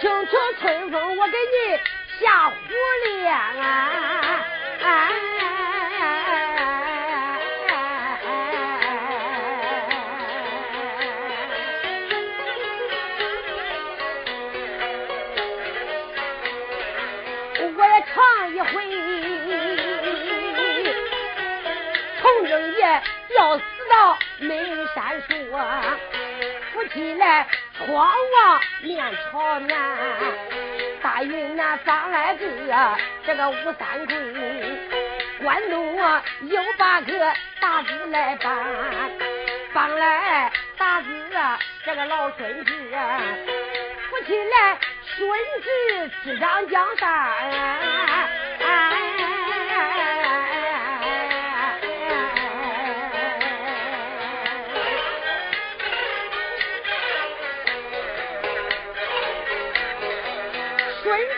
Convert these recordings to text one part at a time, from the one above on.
清楚春风，我给你下胡脸啊！我也唱一回，崇祯爷要死到眉山树啊，夫妻来闯王面朝南，大云南放来个这个吴三桂，关东啊有八个大字来办，帮来大字啊这个老孙子，夫妻来。顺治执掌江山，顺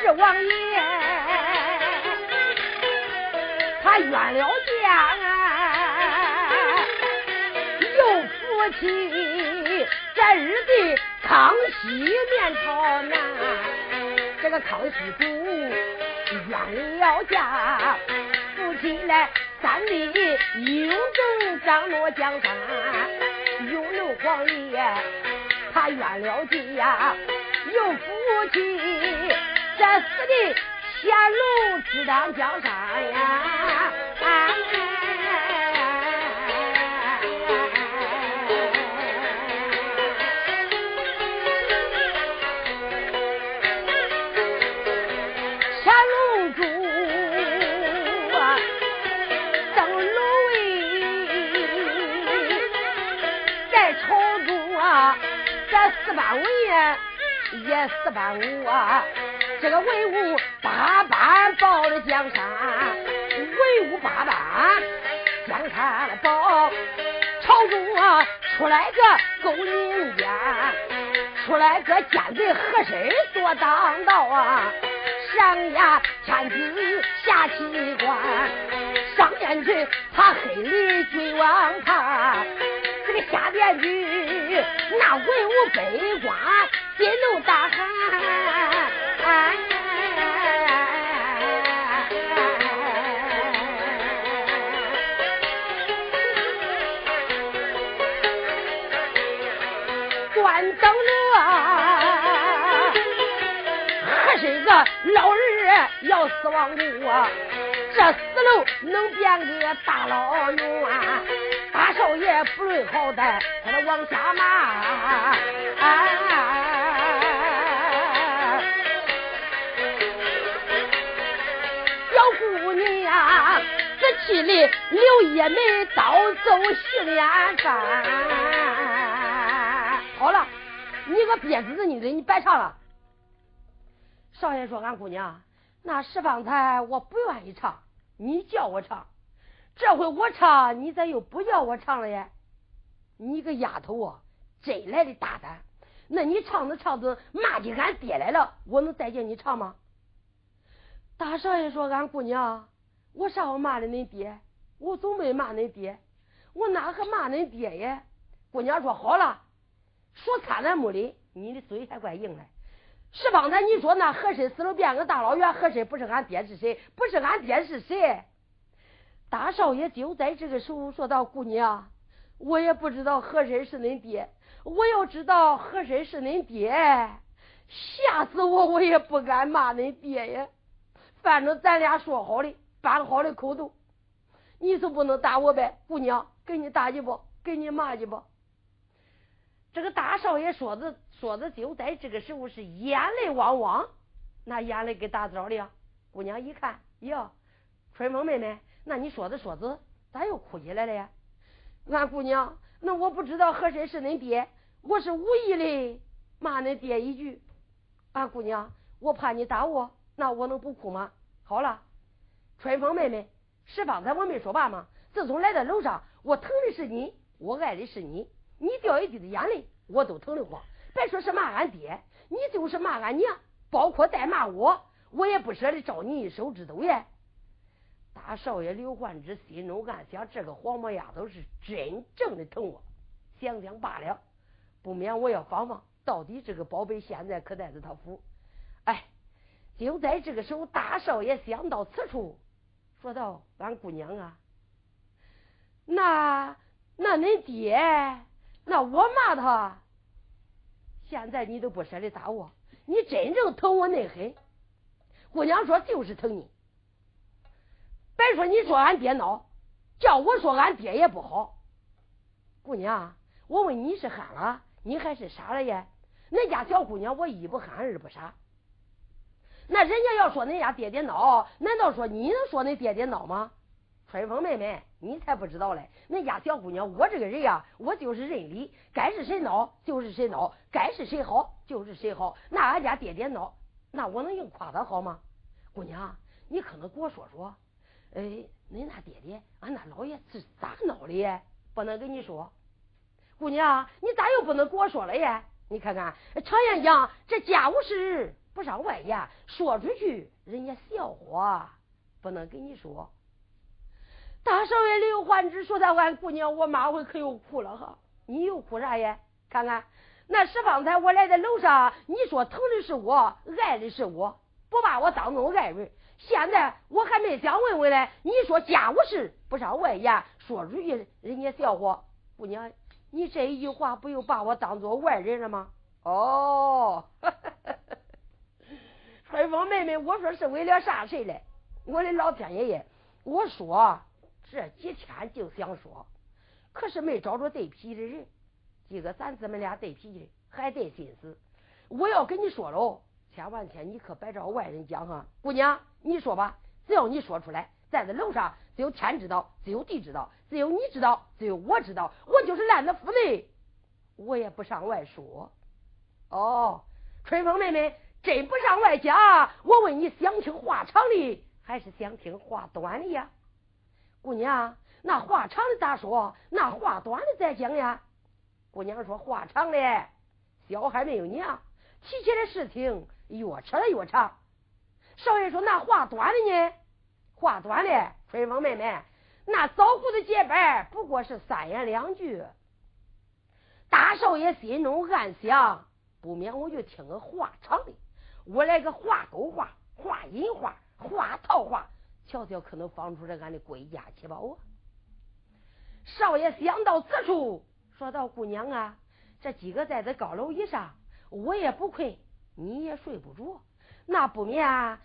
是王爷他冤了家，又夫妻这日的。康熙面朝南，这个康熙主冤了家，夫妻来三弟英正掌舵江山，永禄皇爷他冤了家，有夫妻这死的乾隆执掌江山呀。四班文也也四班武啊，这个文武八班保了江山，文武八班江山保，朝中啊出来个勾宁奸，出来个奸贼和珅做当道啊，上呀天子下七官，上面去他黑里君王他。这个下边去，那文武百官心中大喊：关灯啊！何是个老人要死亡啊？这死楼能变个大牢狱啊？大少爷不论好歹，他往下骂。姑娘，这气里刘爷梅刀走洗脸饭。好了，你个瘪子你的，你别唱了。少爷说：“俺姑娘，那十方才我不愿意唱，你叫我唱。”这回我唱，你咋又不叫我唱了呀？你个丫头啊，真来的大胆！那你唱着唱着骂起俺爹来了，我能再见你唱吗？大少爷说：“俺姑娘，我啥时候骂的恁爹？我总没骂恁爹，我哪个骂恁爹呀？”姑娘说：“好了，说惨咱没理，你的嘴还怪硬嘞。是方才你说那和珅死了变个大老远，和珅不是俺爹是谁？不是俺爹是谁？”大少爷就在这个时候说道：“姑娘，我也不知道和珅是恁爹。我要知道和珅是恁爹，吓死我，我也不敢骂恁爹呀。反正咱俩说好的，办好的口头，你就不能打我呗。姑娘，给你打去不？给你骂去不？”这个大少爷说的说的，就在这个时候是眼泪汪汪，那眼泪给打着了。姑娘一看，哟，春风妹妹。那你说着说着，咋又哭起来了呀？俺姑娘，那我不知道和珅是恁爹，我是无意的骂恁爹一句。俺姑娘，我怕你打我，那我能不哭吗？好了，春风妹妹，是方才我没说罢吗？自从来到楼上，我疼的是你，我爱的是你，你掉一滴的眼泪，我都疼得慌。别说是骂俺爹，你就是骂俺娘，包括再骂我，我也不舍得招你一手指头呀。大少爷刘焕之心中暗想：这个黄毛丫头是真正的疼我。想想罢了，不免我要访访，到底这个宝贝现在可在这他府？就在这个时候，大少爷想到此处，说道：“俺姑娘啊，那那恁爹，那我骂他，现在你都不舍得打我，你真正疼我那狠。”姑娘说：“就是疼你。别说你说俺爹孬，叫我说俺爹也不好。姑娘，我问你是憨了，你还是傻了呀？恁家小姑娘，我一不憨二不傻。那人家要说恁家爹爹孬，难道说你能说恁爹爹孬吗？春风妹妹，你才不知道嘞！恁家小姑娘，我这个人呀，我就是认理，该是谁孬就是谁孬，该是谁好就是谁好。那俺家爹爹孬。那我能硬夸他好吗？姑娘，你可能给我说说，哎，恁那爹爹，俺那老爷是咋闹的？不能跟你说。姑娘，你咋又不能给我说了耶？你看看，常言讲，这家务事不上外言，说出去人家笑话，不能跟你说。大少爷刘焕之说的，俺姑娘，我妈回可又哭了哈。你又哭啥呀？看看。那是方才我来在楼上，你说疼的是我，爱的是我，不把我当做爱人。现在我还没想问问呢，你说家务事不上外言，说出去人家笑话。姑娘，你这一句话不又把我当做外人了吗？哦，春风妹妹，我说是为了啥事嘞？我的老天爷爷，我说这几天就想说，可是没找着对皮的人。今个咱姊妹俩对脾气，还得心思。我要跟你说喽，千万天你可别找外人讲哈。姑娘，你说吧，只要你说出来，在这楼上只有天知道，只有地知道，只有你知道，只有我知道。我就是烂在府内，我也不上外说。哦，春风妹妹真不上外讲。我问你，想听话长的还是想听话短的呀？姑娘，那话长的咋说？那话短的再讲呀？姑娘说：“话长嘞，小孩没有娘，提起来事情越扯越长。”少爷说：“那话短的呢？话短的，春风妹妹，那早胡的结拜不过是三言两句。”大少爷心中暗想：“不免我就听个话长的，我来个画勾画，画引画，画套话，瞧瞧可能放出来俺的归家七宝啊！”少爷想到此处。说到姑娘啊，这几个在这高楼以上，我也不困，你也睡不着，那不免啊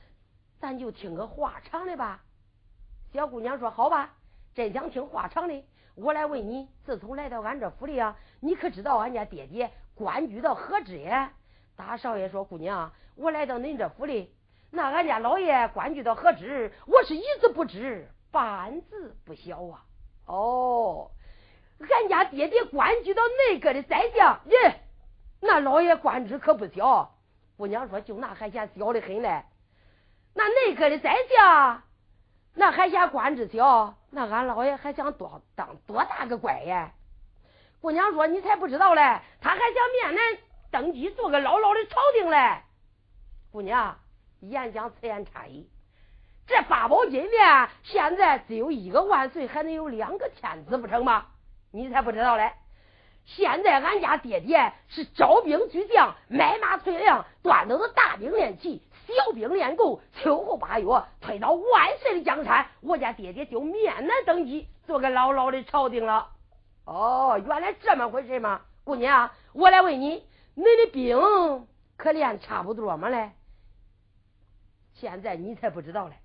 咱就听个话长的吧。小姑娘说：“好吧，真想听话长的，我来问你，自从来到俺这府里啊，你可知道俺家爹爹官居到何职呀？”大少爷说：“姑娘，我来到恁这府里，那俺家老爷官居到何职，我是一字不知，半字不晓啊。”哦。俺家爹爹官居到内阁的宰相，耶，那老爷官职可不小。姑娘说：“就那还嫌小的很嘞。那内阁的宰相，那还嫌官职小。那俺老爷还想多当多大个官呀？”姑娘说：“你才不知道嘞，他还想面南登基，做个牢牢的朝廷嘞。”姑娘，言讲此言差矣。这八宝金殿现在只有一个万岁，还能有两个天子不成吗？你才不知道嘞！现在俺家爹爹是招兵举将，买马催粮，端着的大兵练骑，小兵练功。秋后八月，推到万岁的江山，我家爹爹就面难登基，做个牢牢的朝廷了。哦，原来这么回事吗？姑娘，我来问你，你的兵可练差不多吗嘞？现在你才不知道嘞，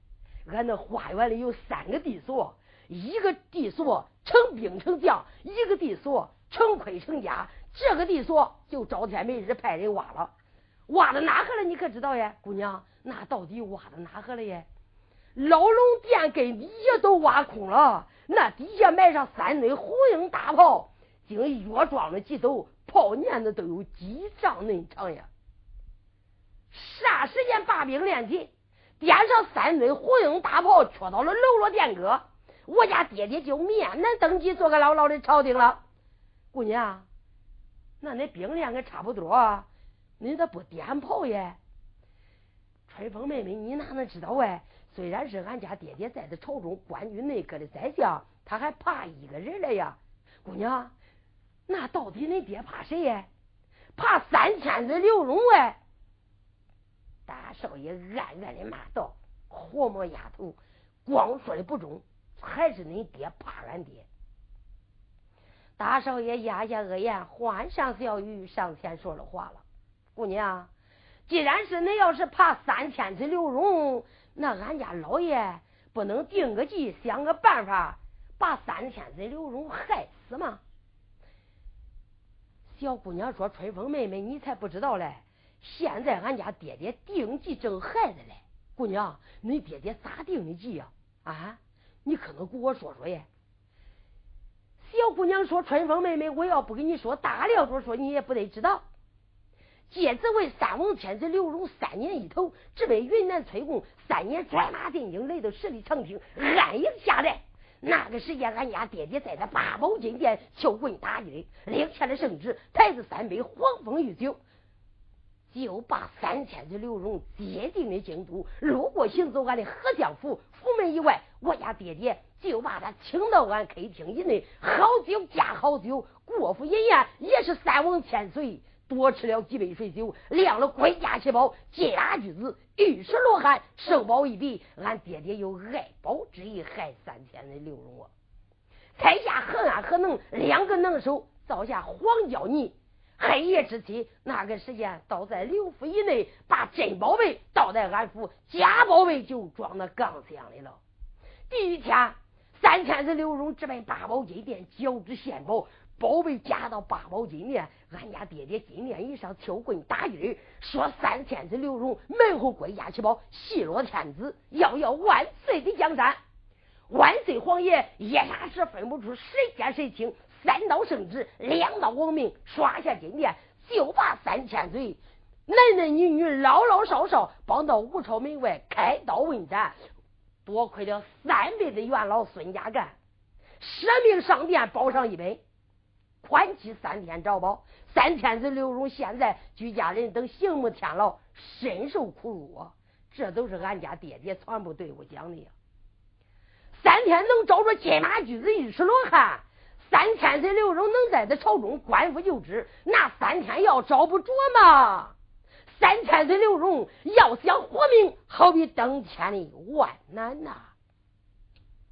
俺那花园里有三个地锁。一个地锁成兵成将，一个地锁成盔成甲。这个地锁就赵天没日派人挖了，挖到哪去了？你可知道呀，姑娘？那到底挖到哪去了呀？老龙殿跟底下都挖空了，那底下埋上三堆红缨大炮，经越装了几斗，炮年子都有几丈恁长呀！霎时间把兵练起，点上三堆红缨大炮，戳到了喽啰殿阁。我家爹爹就面南登基，做个牢牢的朝廷了。姑娘，那恁兵练个差不多，你咋不点炮呀？春风妹妹，你哪能知道哎？虽然是俺家爹爹在这朝中官居内阁的宰相，他还怕一个人了呀。姑娘，那到底恁爹怕谁呀？怕三千岁刘荣哎。大少爷暗暗的骂道：“活毛丫头，光说的不中，还是恁爹怕俺爹。”大少爷压下恶言，欢声笑语，上前说了话了：“姑娘，既然是恁要是怕三千子刘荣，那俺家老爷不能定个计，想个办法，把三千子刘荣害死吗？”小姑娘说：“春风妹妹，你才不知道嘞！现在俺家爹爹定计正害着嘞。姑娘，你爹爹咋定的计呀？啊，你可能给我说说耶？”小姑娘说：“春风妹妹，我要不跟你说，大了着说，你也不得知道。借子为三王天子刘荣三年一头，只为云南崔贡三年转马进京，来到十里长亭，安营下来。那个时间，俺家爹爹在这八宝金殿敲棍打的，领下了圣旨，抬着三杯黄蜂御酒，就把三千的刘荣接进了京都。路过行走俺的河相府府门以外，我家爹爹。”就把他请到俺客厅以内，好酒加好酒，过府饮宴也是三王千岁，多吃了几杯水酒，亮了归家七宝，金牙驹子、玉石罗汉，圣宝一笔。俺爹爹有爱宝之意，害三千的刘荣啊！天下何安何能两个能手造下黄胶泥？黑夜之期，那个时间倒在刘府以内，把真宝贝倒在俺府，假宝贝就装那缸箱里了。第一天。三天的刘荣直奔八宝金殿，交织献宝，宝贝夹到八宝金殿。俺家爹爹金殿以上挑棍打人，说三千子刘荣门后归家七宝，细罗天子要要万岁的江山。万岁皇爷一霎时分不出谁奸谁情，三道圣旨，两道王命，刷下金殿，就把三千岁男男女女、老老少少绑到吴朝门外开刀问斩。多亏了三辈的元老孙家干，舍命上殿保上一本，宽期三天找保。三天子刘荣现在居家人等刑目天牢，深受苦辱啊！这都是俺家爹爹全部对我讲的呀。三天能找着金马驹子一石罗汉，三天子刘荣能在这朝中官复就职，那三天要找不着吗？三千岁刘荣要想活命，好比登天的万难呐！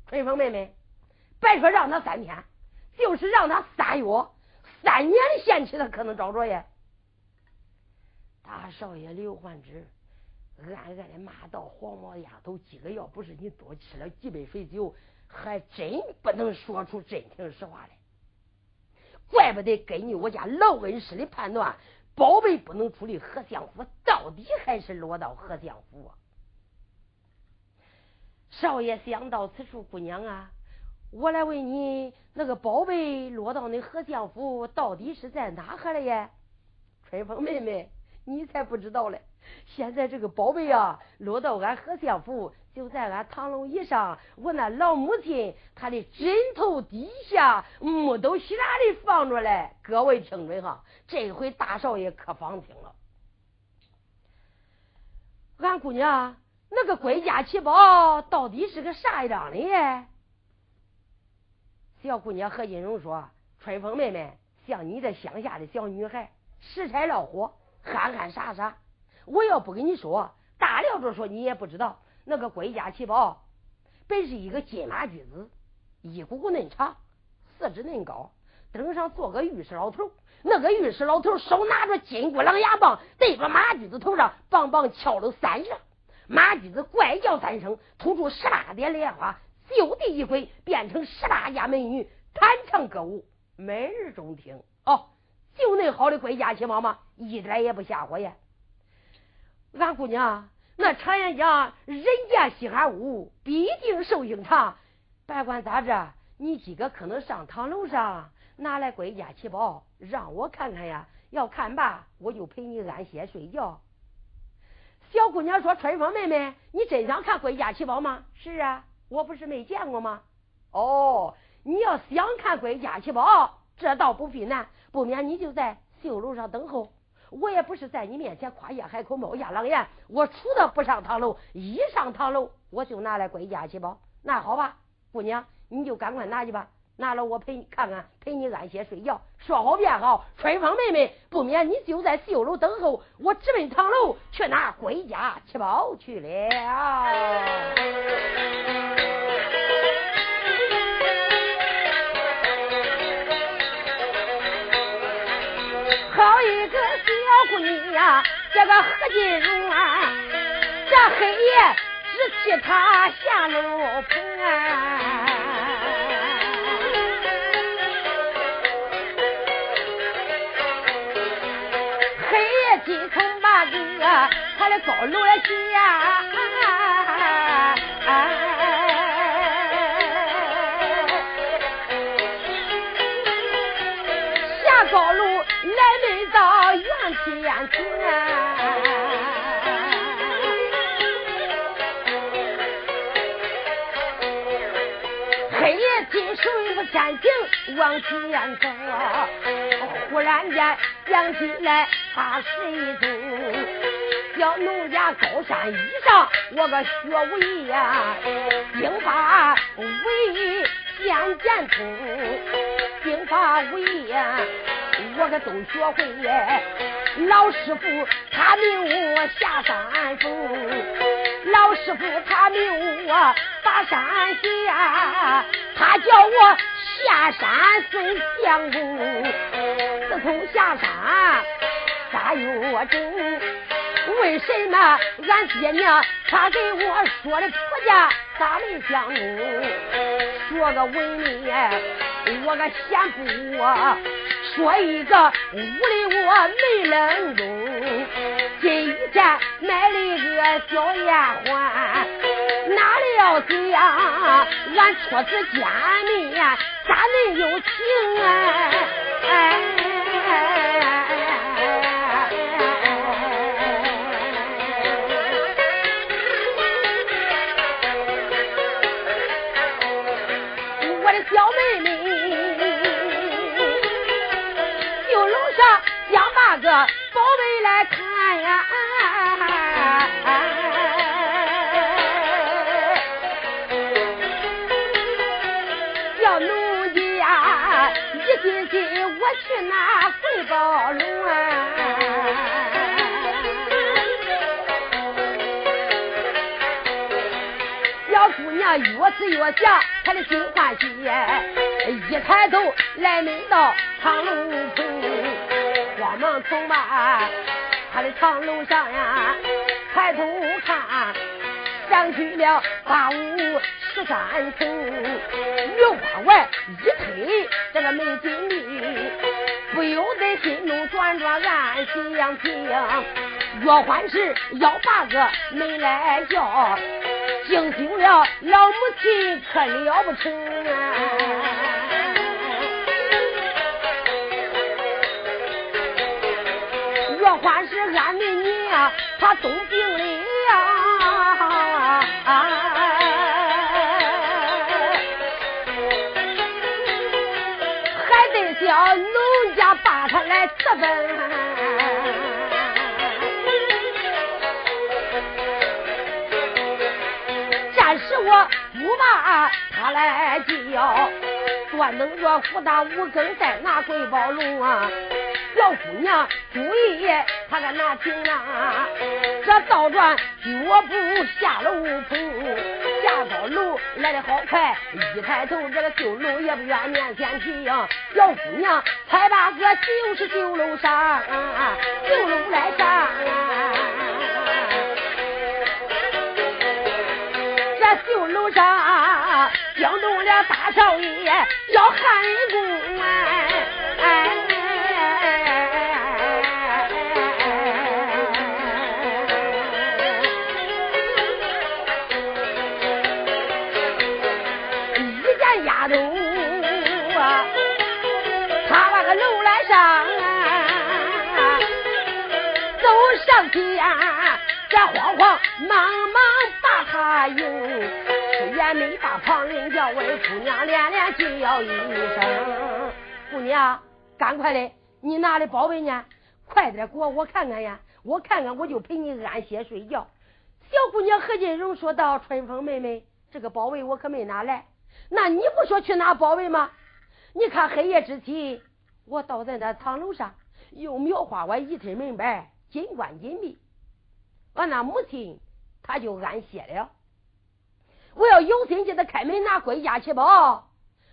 春风妹妹，别说让他三天，就是让他三月、三年的限期，他可能找着耶。大少爷刘焕之暗暗的骂道：“黄毛丫头，今个要不是你多吃了几杯水酒，还真不能说出真情实话来。怪不得根据我家老恩师的判断。”宝贝不能处理何相府，到底还是落到何相府。啊少爷想到此处，姑娘啊，我来问你，那个宝贝落到那何相府，到底是在哪哈了耶？春风妹妹，你才不知道嘞。现在这个宝贝啊，落到俺何相府，就在俺堂楼椅上，我那老母亲她的枕头底下，木头匣里放着嘞。各位听准哈，这回大少爷可放心了。俺姑娘，那个归家奇宝到底是个啥样的耶？小姑娘何金荣说：“春风妹妹，像你这乡下的小女孩，拾柴老火，憨憨傻傻。”我要不跟你说，大料着说你也不知道。那个归家奇宝，本是一个金马驹子，一股股嫩长，四肢嫩高，登上坐个御史老头。那个御史老头手拿着金箍狼牙棒，对着马驹子头上棒棒敲了三下，马驹子怪叫三声，吐出十八点莲花，就地一跪，变成十八家美女弹唱歌舞，每日中听。哦，就那好的归家奇宝吗？一点也不吓唬呀。俺姑娘，那常言讲，人见稀罕物，必定寿星长。别管咋着，你今个可能上堂楼上拿来归家奇宝，让我看看呀。要看罢，我就陪你安歇睡觉。小姑娘说：“春风妹妹，你真想看归家奇宝吗？”是啊，我不是没见过吗？哦，你要想看归家奇宝，这倒不必难，不免你就在绣楼上等候。我也不是在你面前夸下海口冒下狼烟，我除了不上堂楼，一上堂楼我就拿来归家去吧。那好吧，姑娘，你就赶快拿去吧。拿了我陪你看看，陪你安歇睡觉。说好便好，春风妹妹，不免你就在绣楼等候，我直奔堂楼去拿归家七宝去了。好一个小姑娘，叫做何金荣啊！这黑夜只替她下楼搬，黑夜进城把个他的高楼见。黑夜进水不天庭往前走，忽然间想起来他是一种。叫农家高山以上，我个学武艺呀，兵法为剑剑通，兵法为呀，个都学会。老师傅他命我下山峰，老师傅他命我打山下，他叫我下山送相公。自从下山咋又真？为什么俺爹娘他给我说的婆家咋没相公？说个文理，我个贤不说一个屋里我没人中。今天买了一个小丫鬟，哪里要怎样？俺初次见面咋能有情啊？哎。小妹妹，我去拿贵宝龙啊！姑娘越吃越想，她的心欢喜。一抬头来门到长楼棚，慌忙走吧，她的长楼上呀，抬头看，上去了八五十三层，云花外一推这个门紧闭，不由得心中转转暗想想，越欢时要把个没来叫。惊醒了老母亲，可了不成啊！若欢是俺的娘，她动病了呀，她来责分。是我不把他来叫，多能着福大五更再拿贵宝龙啊！小姑娘注意，他个拿听啊！这倒转脚步下楼棚，下高楼来的好快，一抬头这个绣楼也不远面前停。小姑娘才把个九十九楼上，九楼来上。这绣楼上惊动了大少爷，要汉宫哎！一这慌慌忙忙把他迎。也没把旁人叫，问姑娘连连叫一声。姑娘，赶快的，你拿的宝贝呢？快点给我，我看看呀，我看看，我就陪你安歇睡觉。小姑娘何金荣说道：“春风妹妹，这个宝贝我可没拿来。那你不说去拿宝贝吗？你看黑夜之际，我倒在那堂楼上，又描画我一身门板，金关紧闭。俺那母亲，她就安歇了。我要有心给他开门拿归家去吧。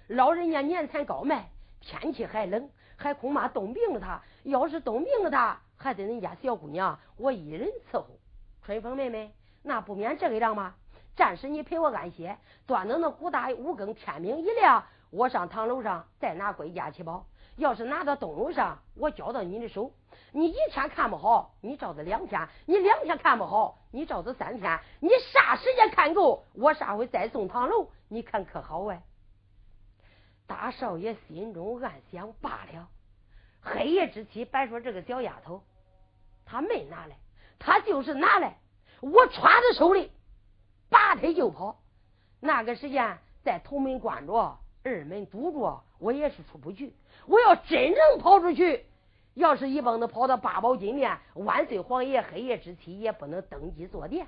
老人家年残高迈，天气还冷，还恐怕冻病了他。要是冻病了他，还得人家小姑娘我一人伺候。春风妹妹，那不免这个样吗？暂时你陪我安歇，端到那古大五更天明一亮，我上堂楼上再拿归家去吧。要是拿到东楼上，我交到你的手。你一天看不好，你照着两天；你两天看不好，你照着三天。你啥时间看够，我啥回再送唐楼，你看可好哎？大少爷心中暗想：罢了。黑夜之妻，别说这个小丫头，她没拿来，她就是拿来，我歘在手里，拔腿就跑。那个时间在头门关着，二门堵着，我也是出不去。我要真正跑出去，要是一帮子跑到八宝金殿，万岁皇爷黑夜之期也不能登基坐殿。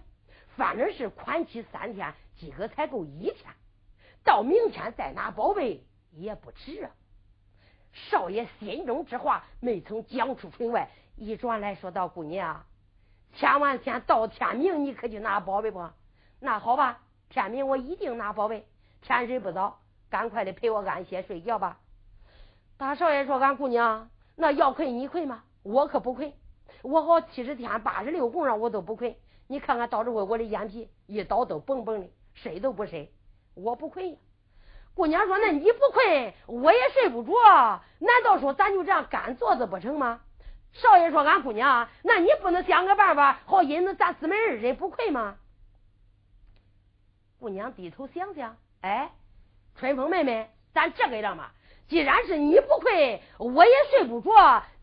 反正是宽期三天，今个才够一天。到明天再拿宝贝也不迟啊！少爷心中之话没曾讲出城外，一转来说道：“姑娘，千万天到天明，你可去拿宝贝不？那好吧，天明我一定拿宝贝。天色不早，赶快的陪我安歇睡觉吧。”大少爷说：“俺姑娘，那要亏你亏吗？我可不亏。我好七十天八十六红上我都不亏。你看看到这回我的眼皮一倒都蹦蹦的，睡都不睡，我不亏呀。”姑娘说：“那你不困，我也睡不着。难道说咱就这样干坐着不成吗？”少爷说：“俺姑娘，那你不能想个办法，好引着咱姊妹二人不困吗？”姑娘低头想想，哎，春风妹妹，咱这个样嘛。既然是你不亏，我也睡不着，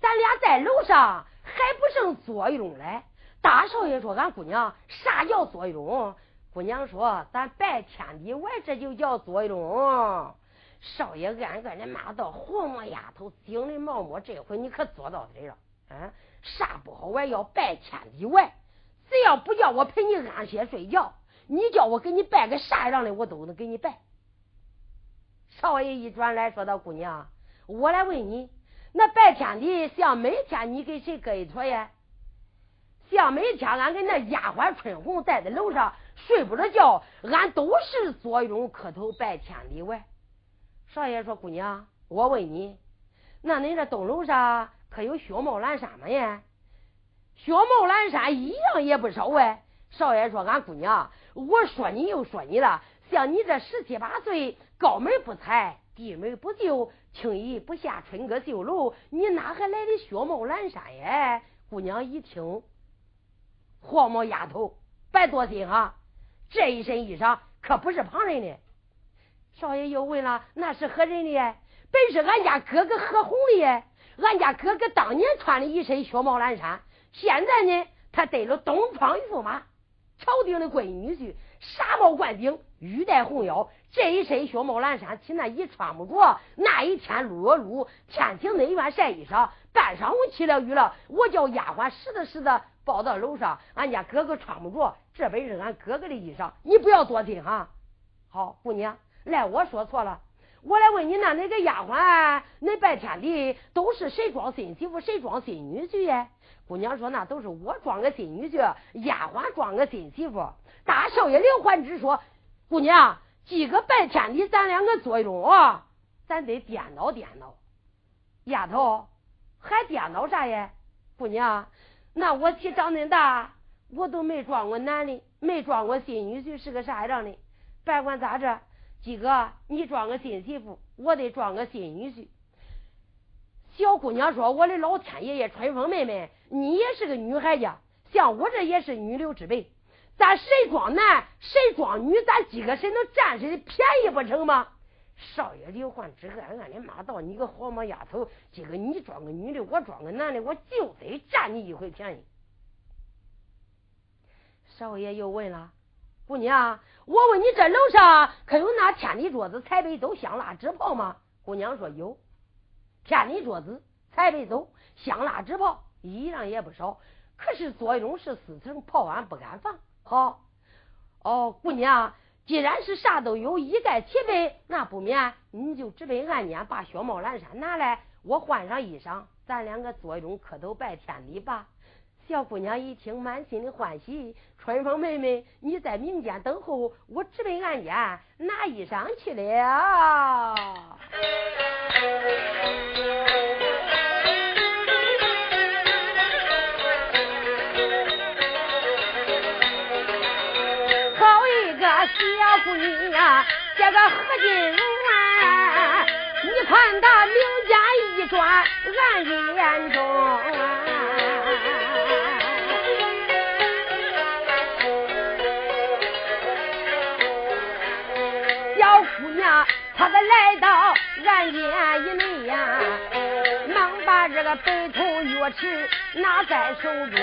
咱俩在楼上还不剩作用嘞。大少爷说：“俺姑娘啥叫作用？”姑娘说：“咱拜天地外，这就叫作用。”少爷暗暗的骂道：“黄毛丫头，精的毛毛，这回你可做到底了。嗯，啥不好？我要拜天地外，只要不叫我陪你安歇睡觉，你叫我给你拜个啥样的，我都能给你拜。”少爷一转来说道：“姑娘，我来问你，那拜天地像每天你给谁搁一坨呀？像每天俺跟那丫鬟春红在在楼上睡不着觉，俺都是做一种磕头拜天地外。”少爷说：“姑娘，我问你，那你这东楼上可有雪帽蓝衫吗？呀，雪帽蓝衫一样也不少哎。”少爷说：“俺姑娘，我说你又说你了。”像你这十七八岁，高门不踩，低门不就，轻易不下春阁绣楼，你哪还来的雪帽蓝衫呀？姑娘一听，黄毛丫头，别多心哈，这一身衣裳可不是旁人的。少爷又问了，那是何人的？本是俺家哥哥何红的。俺家哥哥当年穿的一身雪帽蓝衫，现在呢，他得了东方驸马，朝廷的闺女婿。纱帽冠顶，玉带红腰，这一身雪帽蓝衫，起那一穿不着。那一天撸啊撸，天晴内院晒衣裳，半晌午起了雨了，我叫丫鬟拾的拾的，抱到楼上。俺家哥哥穿不着，这本是俺哥哥的衣裳，你不要多听哈。好，姑娘，来，我说错了，我来问你，那那个丫鬟，那拜天地都是谁装新媳妇，谁装新女婿呀？姑娘说，那都是我装个新女婿，丫鬟装个新媳妇。大少爷刘焕之说：“姑娘，今个拜天地，咱两个做一种，咱得颠倒颠倒。丫头，还颠倒啥呀？姑娘，那我起长恁大，我都没装过男的，没装过新女婿是个啥样的。别管咋着，今个你装个新媳妇，我得装个新女婿。”小姑娘说：“我的老天爷爷，春风妹妹，你也是个女孩家，像我这也是女流之辈。”咱谁装男，谁装女，咱几个谁能占谁的便宜不成吗？少爷刘焕之暗暗的骂道：“你个黄毛丫头，今个你装个女的，我装个男的，我就得占你一回便宜。”少爷又问了：“姑娘，我问你这楼上可有那天地桌子、彩杯都香蜡纸炮吗？”姑娘说：“有，天地桌子、彩杯都香蜡纸炮，一样也不少。可是作用是四层，炮俺不敢放。”好，哦，姑娘，既然是啥都有，一概齐备，那不免你就直奔俺家，把雪帽蓝衫拿来，我换上衣裳，咱两个做一种磕头拜天礼吧。小姑娘一听，满心的欢喜。春风妹妹，你在民间等候，我直奔俺家拿衣裳去了。好一个小姑娘，这个何金荣啊！你看他名家一转，俺眼中。他这个北筒钥匙拿在手中，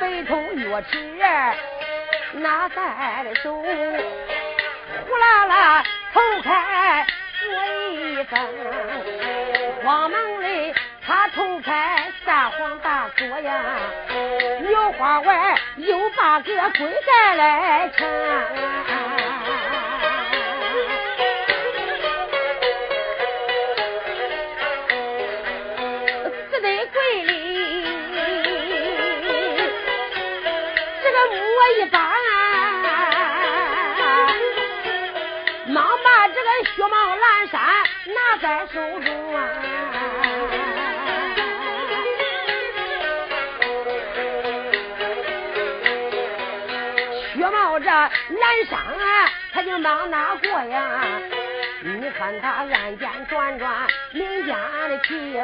北筒钥匙拿在手，呼啦啦头开说一声，慌忙的他头开撒谎大说呀，有花娃又把个跪下来唱。在手中啊。雪帽这蓝衫啊，他就忙拿过呀。你看他暗间转转，民间的情，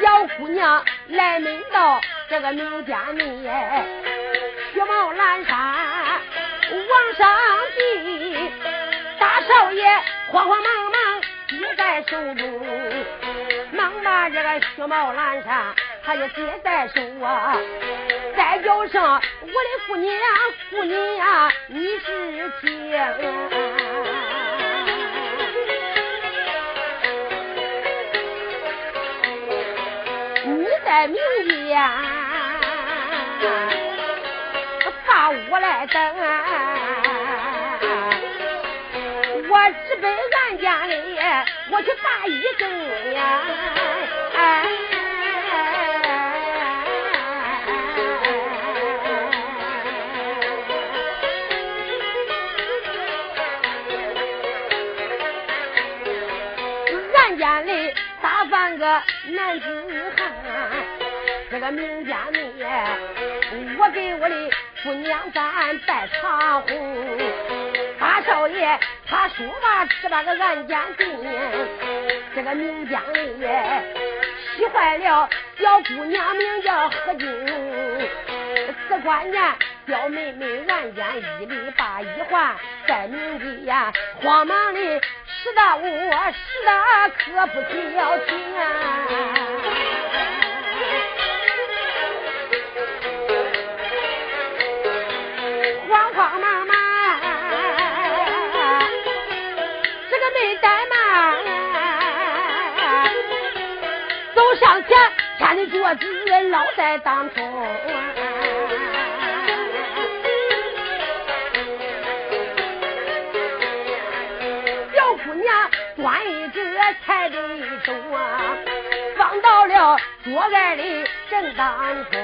小姑娘来门到这个民间里。雪帽蓝衫往上递，大少爷慌慌忙在手中，忙把这个雪帽蓝衫他就接在手啊，再叫声我的姑娘，姑娘你是亲，你在民间。我来等，我直奔俺家里，我去打一针呀！俺家里打扮个男子汉，这个名家里，我给我的。姑娘，咱拜长红，大少爷他说吧，十八个案件定，这个名将里气坏了小姑娘，名叫何金。只关键小妹妹案件一礼把一还，在名地呀，慌忙的十大我十大可不要紧啊。牵的桌子落在当中，小姑娘端一只菜的手啊，放到了桌案里正当中。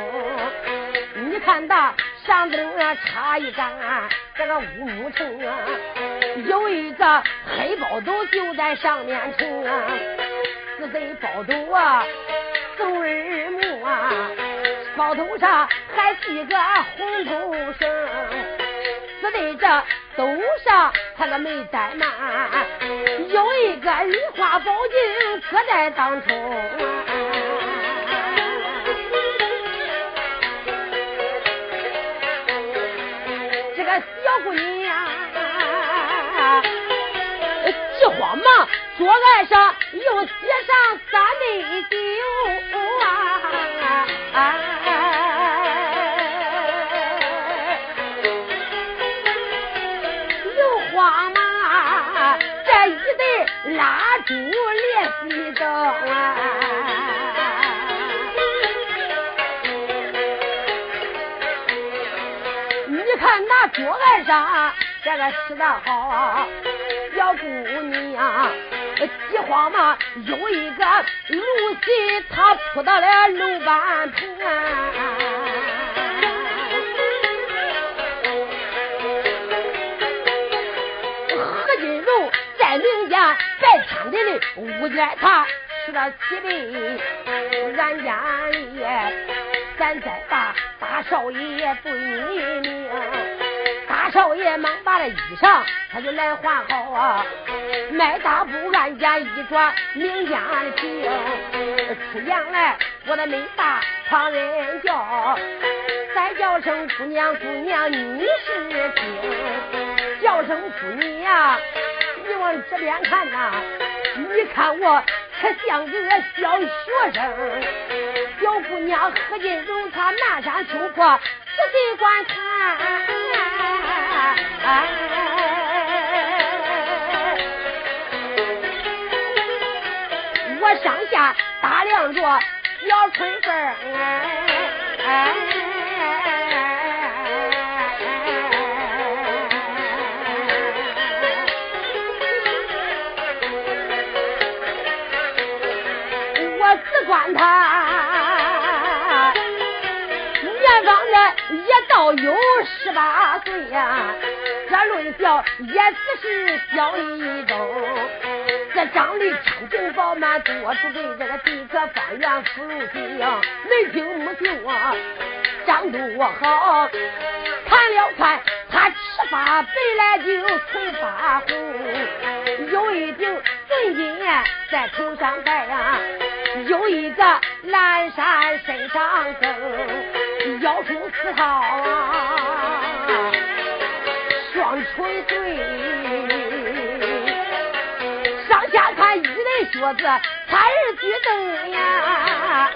你看那上灯啊插一杆这个乌木城啊，有一个黑包斗就在上面呈啊。是贼包头啊，走耳目啊，包头上还系个红头绳，是的这兜上他个没怠慢，有一个梨花宝镜搁在当中。这个小姑娘急慌忙。桌案上又接上三杯酒啊，又慌忙这一对蜡烛连西灯啊，你看那桌案上这个吃得好，小姑娘急慌嘛，有一个露西，他扑到了楼板棚。名家在天地里，五间他吃了七杯，俺家里咱再把大少爷对你命，少爷忙把那衣裳他就来换好啊，卖大布俺家一转名家的情，出言来我的没大旁人叫，再叫声姑娘姑娘你是听，叫声姑娘。你往这边看呐，你看我可像个小学生。小姑娘何金荣，她南山秋坡仔细观看，我上下打量着小春风。管他人也倒有十八岁呀，这论小也只是小一周。这张里天庭饱满，多出对这个地可方圆福如锦呀。没听母亲啊，张多好，看了看他吃发白来就唇发红，有一顶尊金在头上戴呀。有一个蓝衫身上更，腰束丝绦啊，双垂坠，上下看一人靴子，他人举灯呀。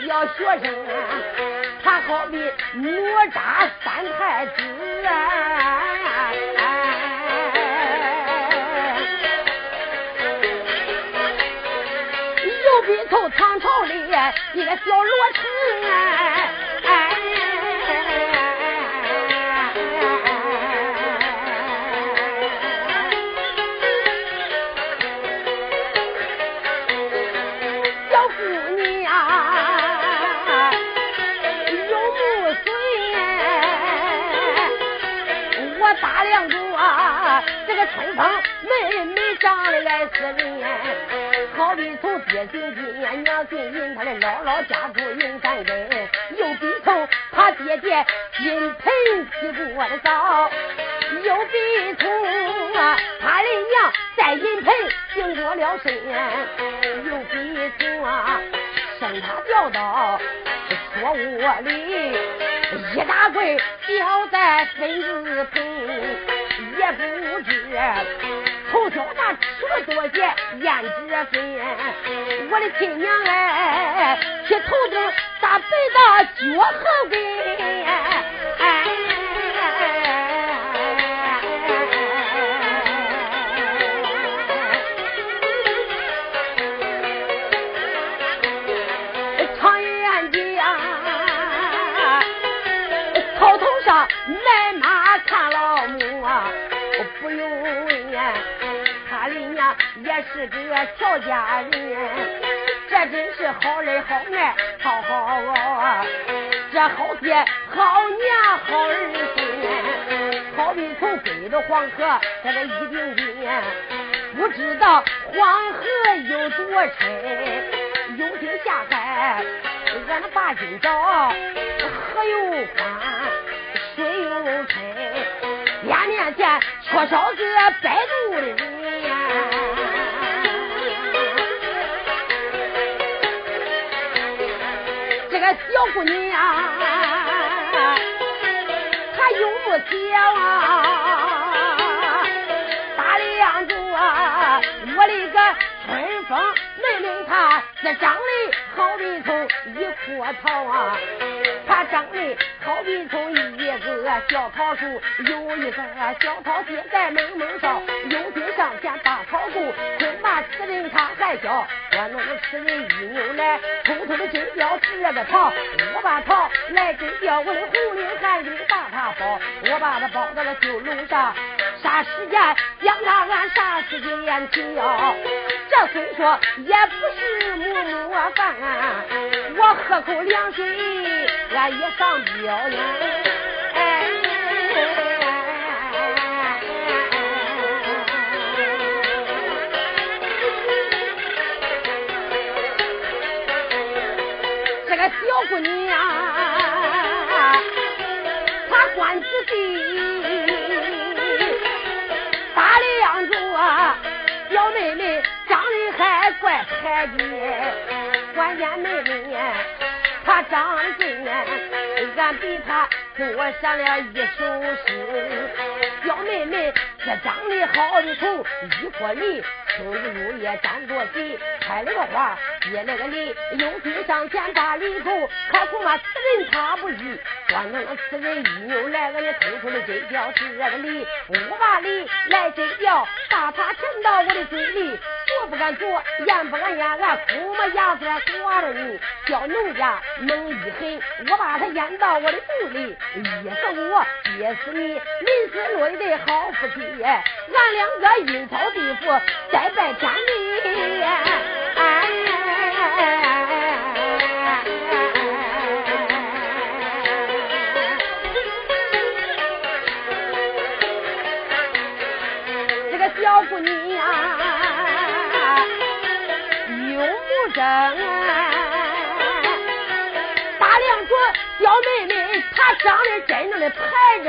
小学生，他好比哪吒三太子啊，又比头唐朝里一个小罗成啊。春风妹妹长得爱死人，好比从爹姓金，娘姓银，他的姥姥家住银山根，又比从他爹爹金盆洗过的澡，又比从他的娘在银盆净过了身，又比从生他掉到锁窝里，一大柜掉在分子盆。也不知从小那吃了多些胭脂粉，我的亲娘哎，去头顶咋背到脚后跟？哎乔家人，这真是好人好爱好好啊，这好爹好娘好儿孙，好比从归到黄河这个一定金，不知道黄河有多深，有心下海，俺那八斤找河又宽，水又深。眼面前缺少个摆渡的人小姑娘她有不小啊，大梁子啊，我的个春风妹妹她在长得比从一棵桃啊，她长得好比从一个小桃树，有一个小桃结在门门上，有心上前把草顾，恐怕此人他还小，我弄此人一扭来，偷偷的真要吃个桃，我把桃来真叫我的红领汗巾把他包，我把他包到了酒楼上。啥时间将他俺啥时间去要？这虽说也不是馍馍饭，我喝口凉水俺也上吊呢。这个小姑娘，她管仔细。小妹妹长得还怪排的，关键妹妹她长得俊，俺比她多上了一首诗。小妹妹这长得好的头，一颗梨，青如入夜长着嘴，开了个花，接了个梨，用心上前把梨头，可恐怕此人他不依。关弄了此人一扭来，俺也偷偷的真叫是这个梨，我把梨来真叫，把它沉到我的嘴里，左不敢左，咽不敢咽，俺哭么牙子刮着你，叫农家猛一狠，我把它咽到我的肚里，噎死我，噎死你，临死落一对好夫妻，俺两个阴曹地府再拜天地。木正，大梁桌小妹妹她长得真正的排整，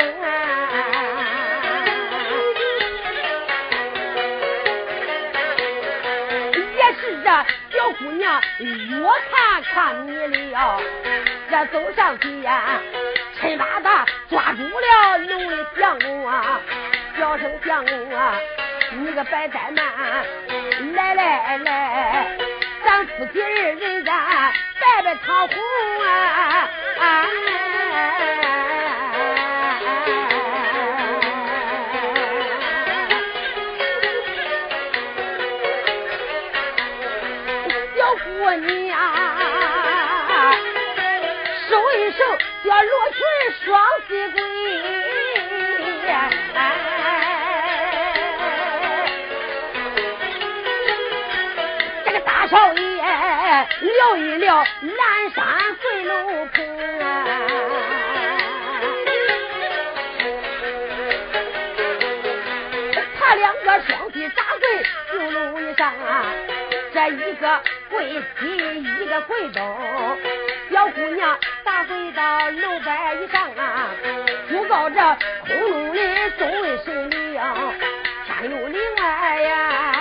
也是这小姑娘越看看迷了，这走上前呀，趁把她抓住了弄的相公啊，叫声相公啊。你个白怠慢，来来来，咱夫妻二人咱拜拜堂红啊！小姑娘，收一收，叫罗裙双聊一聊南山回楼棚，他两个双膝扎跪就楼以上啊，这一个跪西，一个跪东，小姑娘打跪到楼板以上啊，祝告着空中的众位神灵，天有灵哎呀。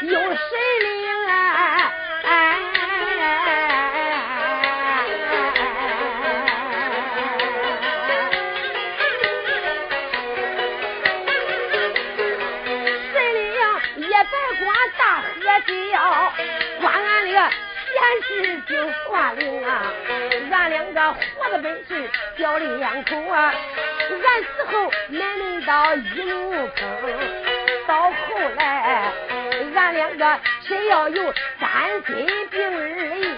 有神灵啊！神灵也在管大河叫，管俺的闲事就算灵啊！俺两个活的本事叫两口啊！俺死后没轮到一路坑，到后来咱两个谁要有三心病儿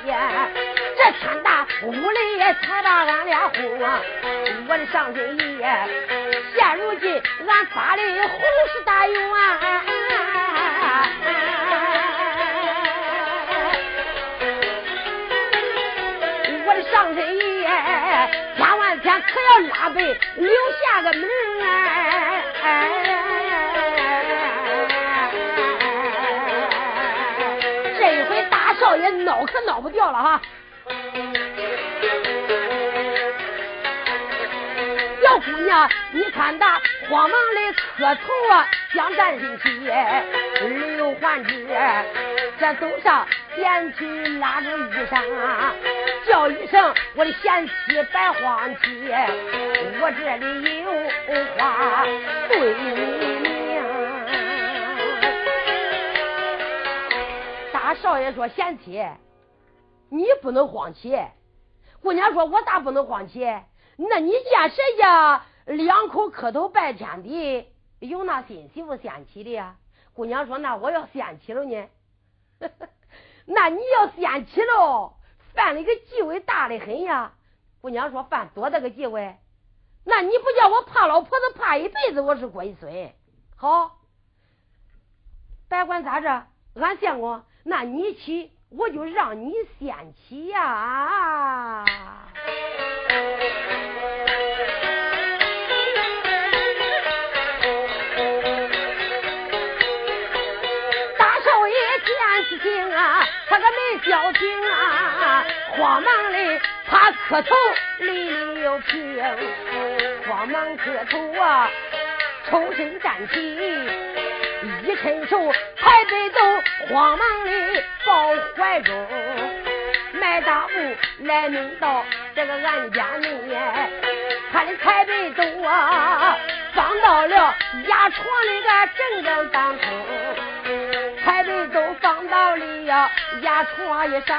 呀，这天大屋里也才把俺俩哄啊！我的上身爷，现如今俺发的红石大用啊！我的上身爷，千万天可要拉背留下个名哎！大少爷闹可闹不掉了哈！小姑娘，你看他慌忙的磕头啊，想站进去，刘环之这走上前去拉着衣裳。叫一声我的贤妻白慌妻，我这里有话对你大少爷说：“贤妻，你不能慌气。”姑娘说：“我咋不能慌气？那你见谁家两口磕头拜天地，有那新媳妇献起的呀？”姑娘说：“那我要献起了呢。那你要献起了，犯了一个忌讳大的很呀。”姑娘说：“犯多大个忌讳？那你不叫我怕老婆子怕一辈子，我是龟孙。好，别管咋着，俺见过。那你起。”我就让你先起呀！大少爷见起情啊，他可没交情啊，慌忙的他磕头离离又平，慌忙磕头啊，抽身站起。一伸手抬背走，慌忙的抱怀中，迈大步来弄到这个俺家内，他的抬背走啊，放到了压床里个正正当中，抬背都放到了压床一上，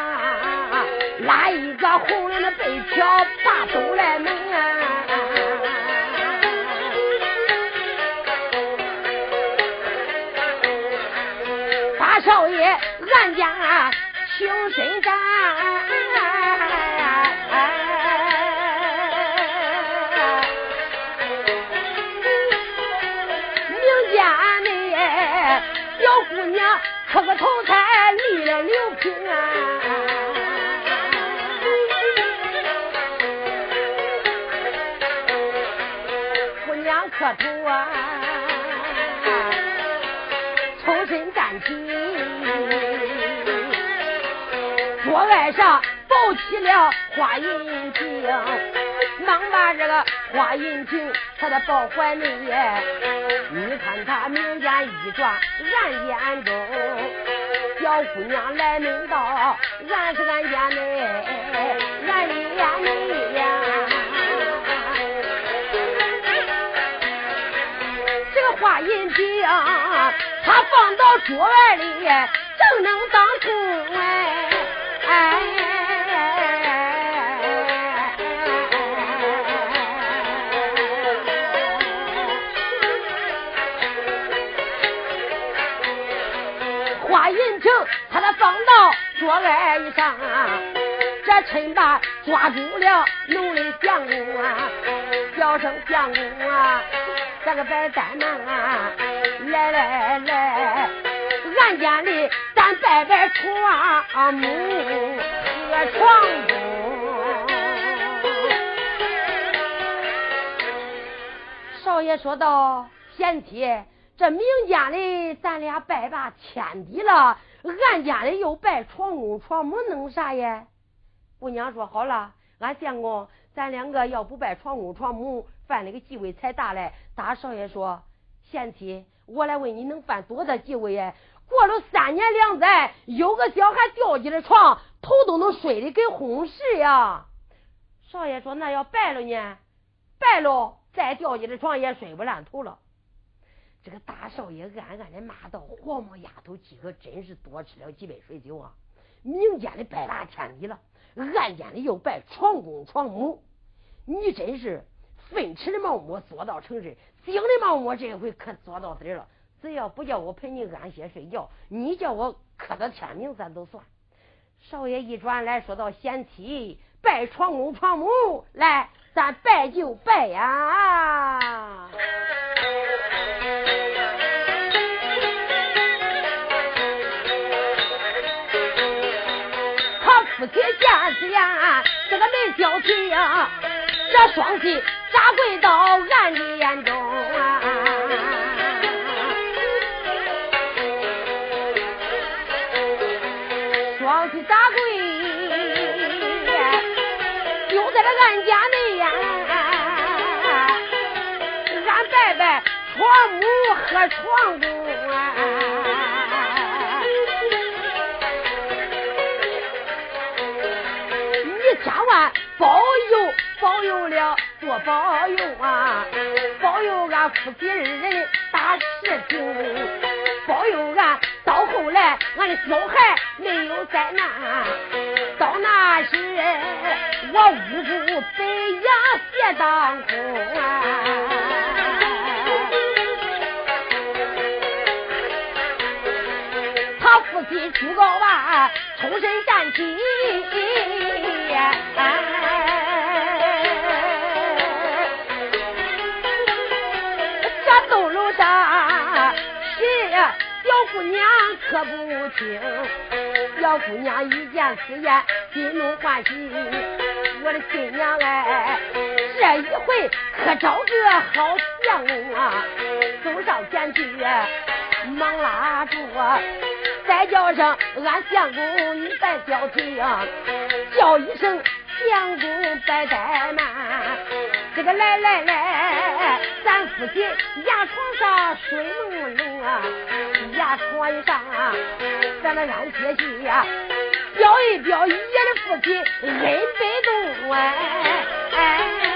拉一个红脸的被条把走来弄。少爷，俺家青身干，明家内小姑娘磕个头才立了六平啊，姑娘磕头啊。上抱起了花银镜，忙把这个花银镜他的抱怀里。你看他名言一转，俺眼中小姑娘来门道，俺是俺家内，俺眼内呀。这个花银镜。他放到桌案里，正能当空哎。花银瓶，他他放到桌案上，这趁把抓住了奴的相公啊，叫声相公啊，这个白单啊。来来来，俺家里拜拜床母和床公。少爷说道：“贤妻，这明家里咱俩拜罢天地了，俺家里又拜床公床母，弄啥呀？”姑娘说：“好了，俺相公，咱两个要不拜床公床母，犯了个忌讳才大嘞。”大少爷说：“贤妻。”我来问你，能犯多大忌讳呀？过了三年两载，有个小孩掉进了床，头都能睡得跟红石呀。少爷说：“那要败了呢？败了，再掉进了床也睡不烂头了。”这个大少爷暗暗的骂道：“黄毛丫头，今可真是多吃了几杯水酒啊！明间的拜大天地了，暗间的又拜床公床母，你真是粪池的毛沫做到成事。”井的毛我这回可做到底了，只要不叫我陪你安歇睡觉，你叫我磕到天明咱都算。少爷一转来说到贤妻拜床公床母，来咱拜就拜呀。他夫妻见子呀，这个没交情呀，这双膝。扎跪到俺的眼中啊！床公啊！你保佑保佑了多保佑啊！保佑俺夫妻二人的大事情，保佑俺到后来俺的小孩没有灾难。到那时我五谷北洋皆当空啊！身站起，这东楼上谁小姑娘可不轻，小姑娘一见此言心中欢喜，我的亲娘哎，这一回可找个好相公啊，走上前去忙拉住。再叫声俺相公，你再叫停，叫一声相公别怠慢。这个来来来，咱夫妻牙床上睡浓浓啊，牙床上啊，咱们安歇息呀，表一表爷的夫妻恩被动哎。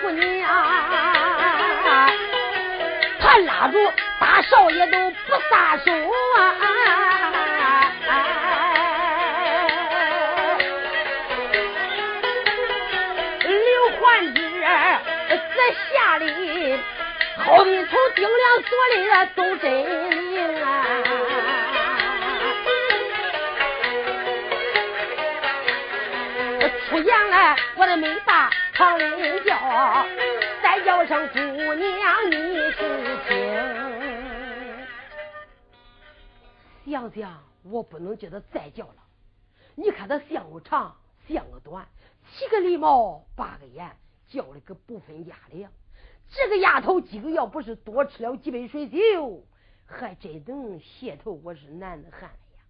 姑娘，他拉住大少爷都不撒手啊！刘焕之在下里，好比从顶梁锁里的走真再叫声姑娘，你是听。想想，我不能叫他再叫了。你看他相个长，相个短，七个狸猫，八个眼，叫了个不分家的。这个丫头今个要不是多吃了几杯水酒，还真能血透我是男的汉了呀！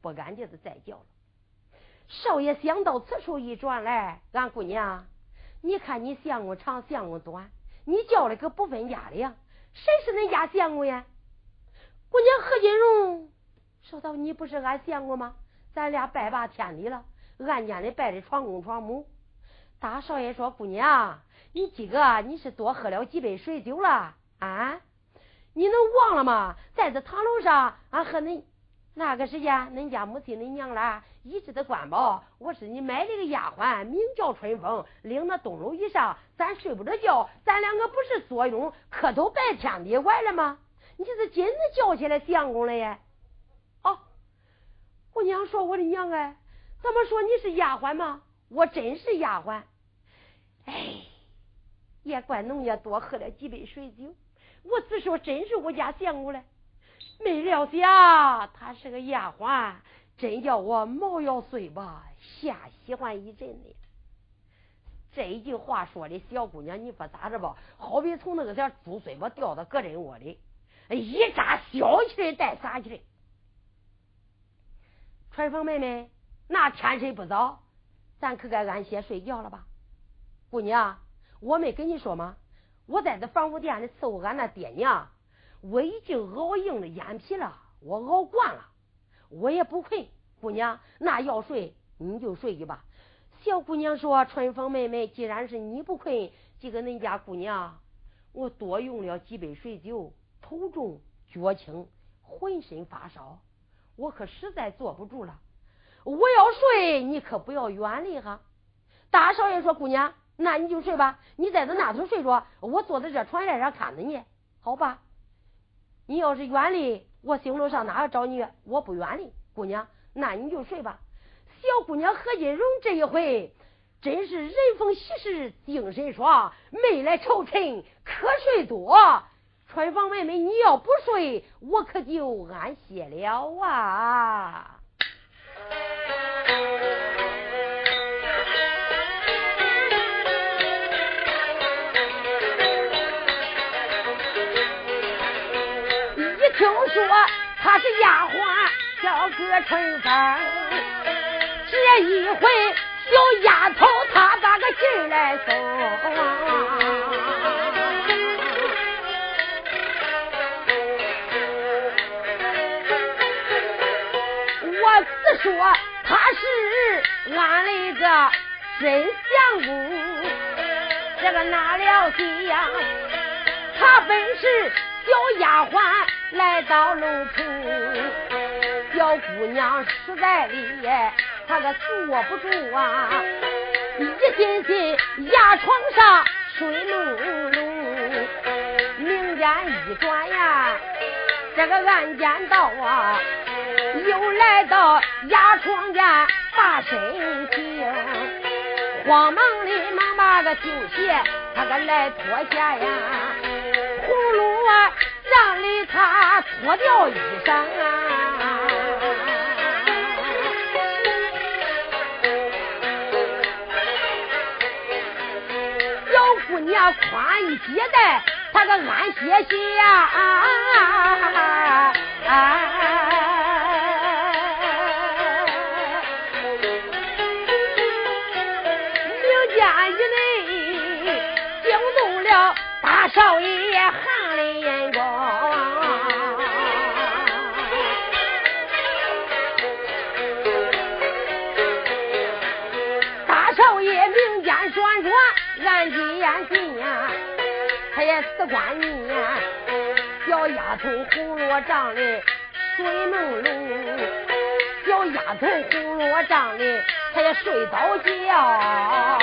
不敢叫他再叫了。少爷想到此处一转来，俺姑娘。你看你相公长相公短，你叫了个不分家的呀？谁是恁家相公呀？姑娘何金荣，说道你不是俺相公吗？咱俩拜把天地了，俺家里拜的床公床母。大少爷说：“姑娘，你今个你是多喝了几杯水酒了啊？你能忘了吗？在这堂楼上，俺和恁。”那个时间，恁家母亲恁娘俩一直的官保，我是你买的个丫鬟，名叫春风，领那东楼一上，咱睡不着觉，咱两个不是坐拥磕头拜天地完了吗？你这是真的叫起来相公了耶？哦，我娘说我的娘哎，怎么说你是丫鬟吗？我真是丫鬟。哎，也怪农家多喝了几杯水酒，我只说真是我家相公了。没料想他是个丫鬟，真叫我毛要碎吧，瞎喜欢一阵的。这一句话说的，小姑娘，你说咋着吧？好比从那个点猪嘴巴掉到隔针窝里，一扎小气的带撒起来。春风妹妹，那天色不早，咱可该安歇睡觉了吧？姑娘，我没跟你说吗？我在这房屋店里伺候俺那爹娘。我已经熬硬了眼皮了，我熬惯了，我也不困。姑娘，那要睡你就睡去吧。小姑娘说：“春风妹妹，既然是你不困，就跟恁家姑娘，我多用了几杯水酒，头重脚轻，浑身发烧，我可实在坐不住了。我要睡，你可不要远离哈。”大少爷说：“姑娘，那你就睡吧，你在这那头睡着，我坐在这床沿上看着你，好吧？”你要是远离，我行路上哪找你？我不远离，姑娘，那你就睡吧。小姑娘何金荣这一回真是人逢喜事精神爽，没来愁沉瞌睡多。春芳妹妹，你要不睡，我可就安歇了啊。说他是丫鬟叫葛春芳，这一回小丫头她咋个进来送？我只说她是俺的一个真相公，这个哪了心呀？她本是小丫鬟。来到楼棚，小姑娘实在的她个坐不住啊，一心心压床上睡朦胧，明间一转呀，这个暗间到啊。又来到压床间把身停，慌忙里忙把个旧鞋他个来脱下呀，让里他脱掉衣裳啊，小姑娘宽衣解带，他个安歇歇呀。少爷含泪他也死关你呀。小丫头红罗帐里睡朦胧，小丫头红罗帐里她也睡着觉啊。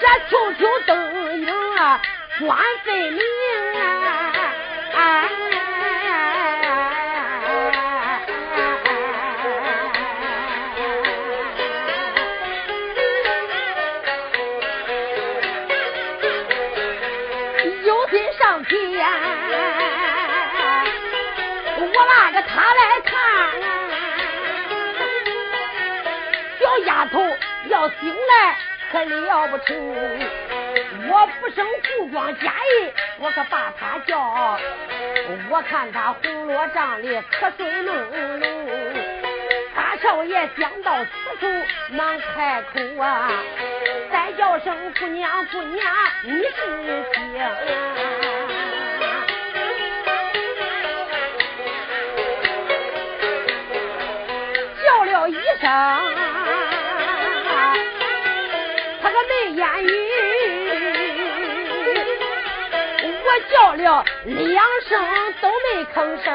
这秋秋灯影啊，光分明醒来。可了不成，我不生故装假意，我可把他叫。我看他红罗帐里瞌睡朦胧，大少爷想到此处，忙开口啊，再叫声姑娘姑娘，你是听？叫了一声。了两声都没吭声。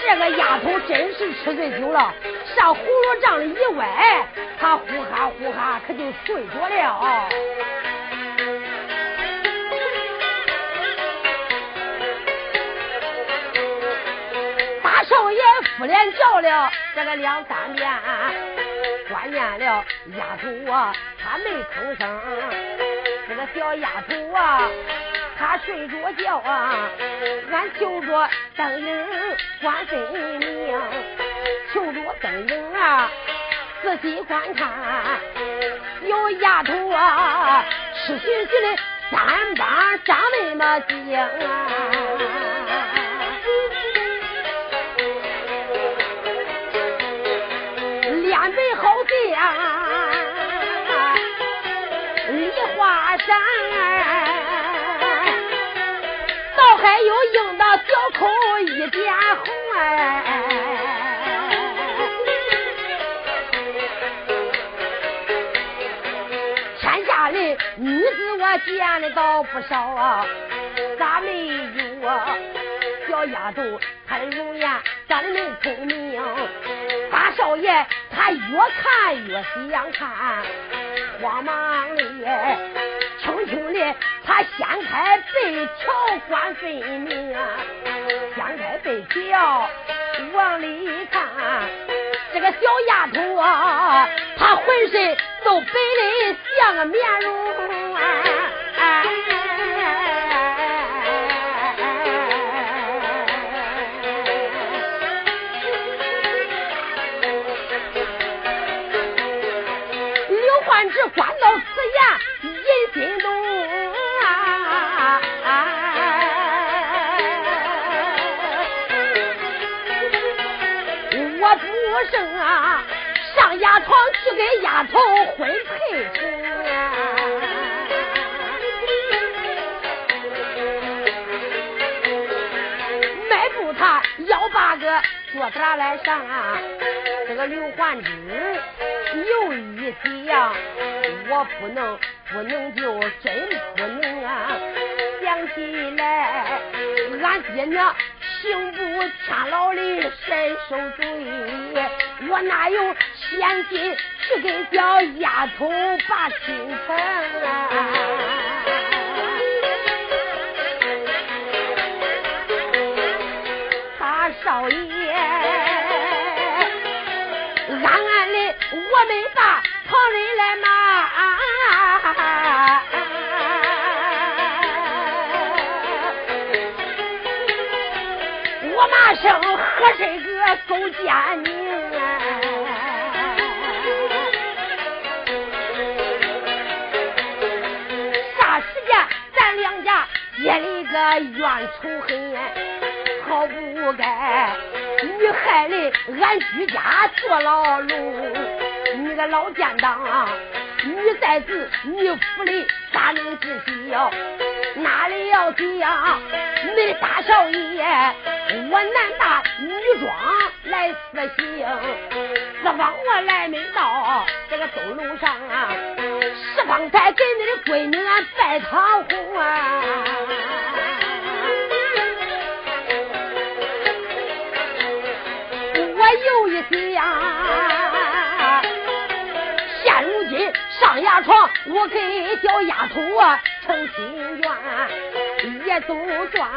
这个丫头真是吃醉酒了，上葫芦帐里一歪，她呼哈呼哈可就睡着了。大少爷夫连叫了这个两三遍。关键了，丫头啊，她没吭声。这小丫头啊，她睡着觉啊，俺求着灯影观分明，求着灯影啊，仔细观看，有丫头啊，痴兮兮的三帮长那么精啊。山，倒还有硬的小口一点红哎，天下的女子我见的倒不少啊，咋没有啊？小丫头她的容颜长得恁聪明，大少爷他越看越想看，慌忙的。的，他掀开被条，观分明啊！掀开被条，往里看，这个小丫头啊，她浑身都白的像个面容啊！头婚配成，迈步他幺八个坐他来上啊，这个刘焕之有一想，我不能不能就真不能啊！想起来，俺爹娘。刑部天牢里伸手嘴，我哪有闲心去给小丫头把亲成？大少爷，暗暗的我们把旁人来骂。我骂声和谁个勾奸佞？结了一个怨仇恨？好不该你害了俺居家坐牢笼，你个老奸党！你在此你府里咋能自己要？哪里要讲？你大少爷，我男大女装来私行，四方我来没到这个东路上啊，十方才给你的闺女俺拜堂红啊！我有一想。上牙床，我给小丫头啊成心愿，也总算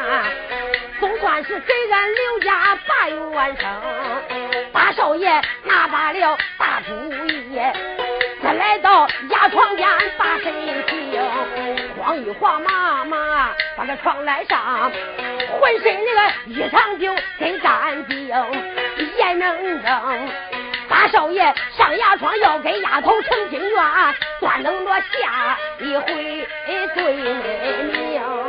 总算是给俺刘家把冤声。大少爷拿把了大主意，再来到牙床边把身行，晃一晃妈妈把个床来上，浑身那个衣裳就跟干净，眼能睁。大少爷上牙床要给丫头成亲愿，端能落下一回罪名